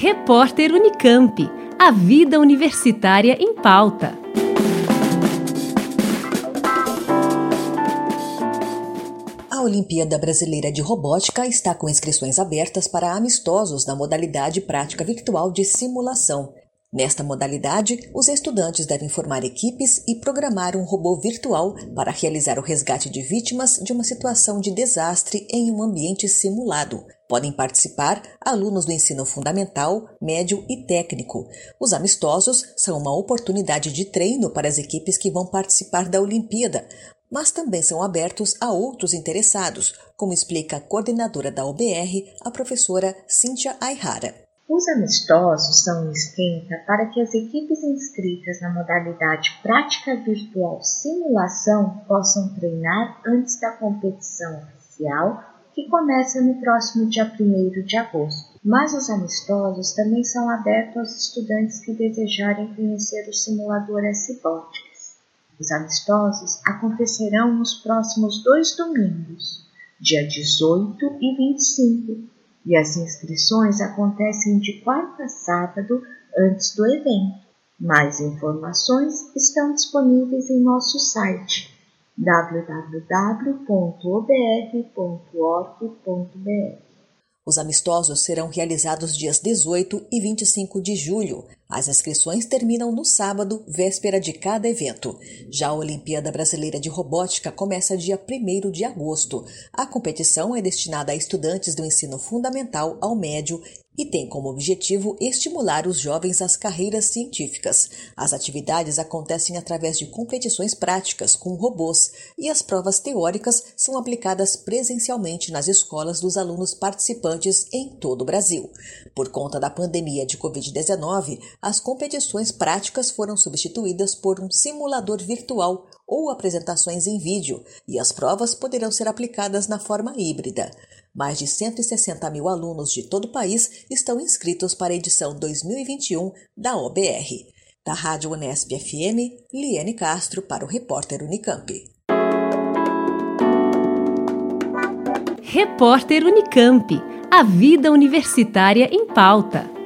Repórter Unicamp. A vida universitária em pauta. A Olimpíada Brasileira de Robótica está com inscrições abertas para amistosos na modalidade prática virtual de simulação. Nesta modalidade, os estudantes devem formar equipes e programar um robô virtual para realizar o resgate de vítimas de uma situação de desastre em um ambiente simulado. Podem participar alunos do ensino fundamental, médio e técnico. Os amistosos são uma oportunidade de treino para as equipes que vão participar da Olimpíada, mas também são abertos a outros interessados, como explica a coordenadora da OBR, a professora Cíntia Aihara. Os amistosos são um esquenta para que as equipes inscritas na modalidade prática virtual simulação possam treinar antes da competição oficial, que começa no próximo dia 1 de agosto. Mas os amistosos também são abertos aos estudantes que desejarem conhecer o simulador S-Botics. Os amistosos acontecerão nos próximos dois domingos, dia 18 e 25 e as inscrições acontecem de quarta a sábado antes do evento. Mais informações estão disponíveis em nosso site www.obr.org.br. Os amistosos serão realizados dias 18 e 25 de julho. As inscrições terminam no sábado, véspera de cada evento. Já a Olimpíada Brasileira de Robótica começa dia 1 de agosto. A competição é destinada a estudantes do ensino fundamental ao médio e tem como objetivo estimular os jovens às carreiras científicas. As atividades acontecem através de competições práticas com robôs e as provas teóricas são aplicadas presencialmente nas escolas dos alunos participantes em todo o Brasil. Por conta da pandemia de Covid-19, as competições práticas foram substituídas por um simulador virtual ou apresentações em vídeo, e as provas poderão ser aplicadas na forma híbrida. Mais de 160 mil alunos de todo o país estão inscritos para a edição 2021 da OBR. Da Rádio Unesp FM, Liane Castro para o repórter Unicamp. Repórter Unicamp. A vida universitária em pauta.